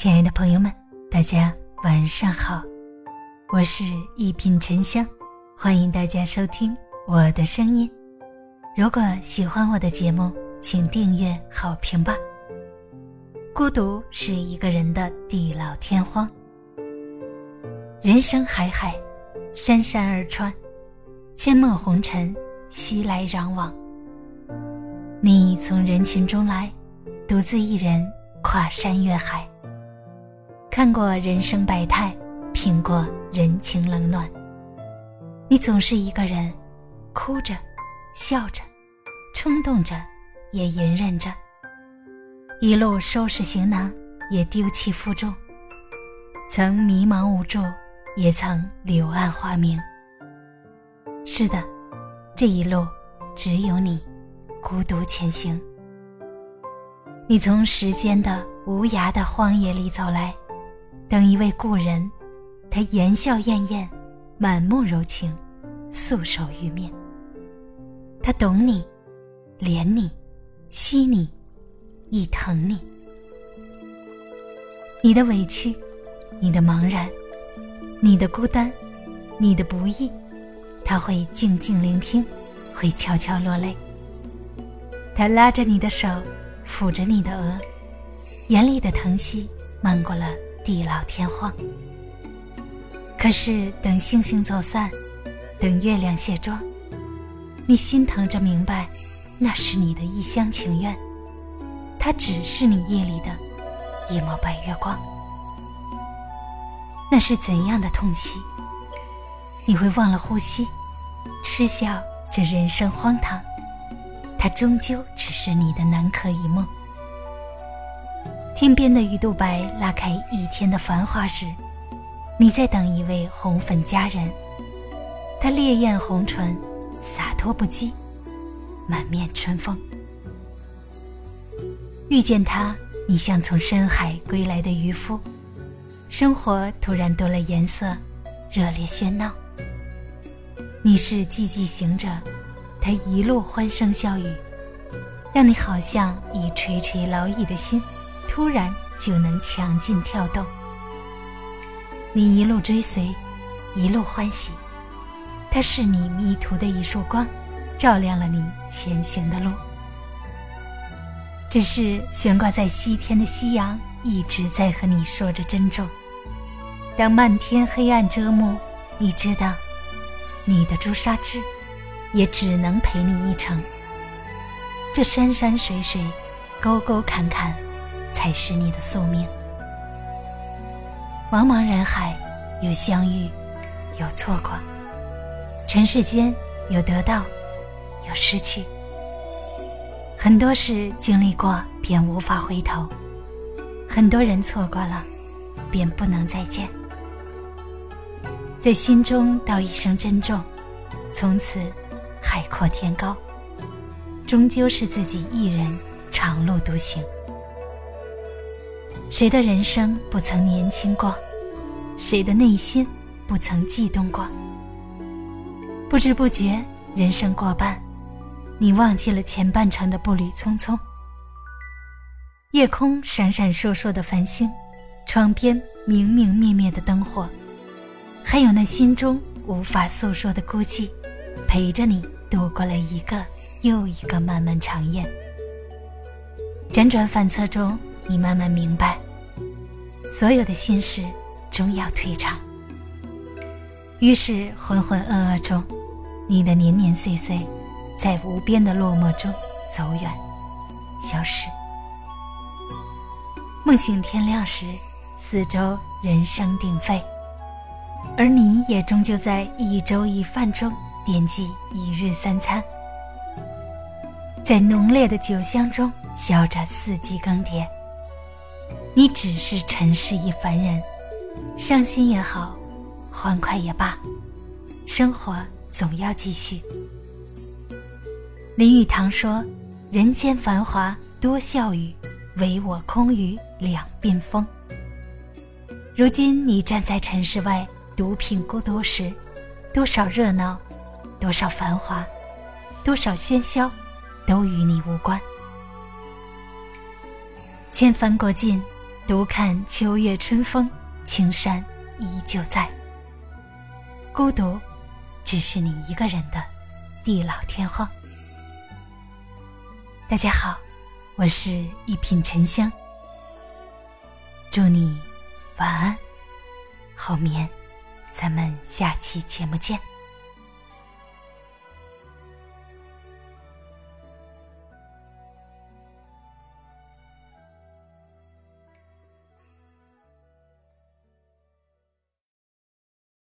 亲爱的朋友们，大家晚上好，我是一品沉香，欢迎大家收听我的声音。如果喜欢我的节目，请订阅、好评吧。孤独是一个人的地老天荒。人生海海，山山而川，阡陌红尘，熙来攘往。你从人群中来，独自一人跨山越海。看过人生百态，品过人情冷暖。你总是一个人，哭着，笑着，冲动着，也隐忍着。一路收拾行囊，也丢弃负重。曾迷茫无助，也曾柳暗花明。是的，这一路只有你。孤独前行，你从时间的无涯的荒野里走来，等一位故人，他言笑晏晏，满目柔情，素手玉面。他懂你，怜你，惜你，亦疼你。你的委屈，你的茫然，你的孤单，你的不易，他会静静聆听，会悄悄落泪。他拉着你的手，抚着你的额，眼里的疼惜漫过了地老天荒。可是等星星走散，等月亮卸妆，你心疼着明白，那是你的一厢情愿，它只是你夜里的一抹白月光。那是怎样的痛惜？你会忘了呼吸，嗤笑这人生荒唐。它终究只是你的南柯一梦。天边的鱼肚白拉开一天的繁华时，你在等一位红粉佳人。她烈焰红唇，洒脱不羁，满面春风。遇见他，你像从深海归来的渔夫，生活突然多了颜色，热烈喧闹。你是寂寂行者。他一路欢声笑语，让你好像已垂垂老矣的心，突然就能强劲跳动。你一路追随，一路欢喜，它是你迷途的一束光，照亮了你前行的路。只是悬挂在西天的夕阳，一直在和你说着珍重。当漫天黑暗遮目，你知道，你的朱砂痣。也只能陪你一程。这山山水水，沟沟坎坎，才是你的宿命。茫茫人海，有相遇，有错过。尘世间有得到，有失去。很多事经历过，便无法回头；很多人错过了，便不能再见。在心中道一声珍重，从此。海阔天高，终究是自己一人长路独行。谁的人生不曾年轻过？谁的内心不曾悸动过？不知不觉，人生过半，你忘记了前半程的步履匆匆。夜空闪闪烁烁的繁星，窗边明明灭灭的灯火，还有那心中无法诉说的孤寂，陪着你。度过了一个又一个漫漫长夜，辗转反侧中，你慢慢明白，所有的心事终要退场。于是浑浑噩噩中，你的年年岁岁，在无边的落寞中走远，消失。梦醒天亮时，四周人声鼎沸，而你也终究在一粥一饭中。惦记一日三餐，在浓烈的酒香中笑着四季更迭。你只是尘世一凡人，伤心也好，欢快也罢，生活总要继续。林语堂说：“人间繁华多笑语，唯我空余两鬓风。”如今你站在尘世外，独品孤独时，多少热闹。多少繁华，多少喧嚣，都与你无关。千帆过尽，独看秋月春风，青山依旧在。孤独，只是你一个人的地老天荒。大家好，我是一品沉香，祝你晚安，好眠，咱们下期节目见。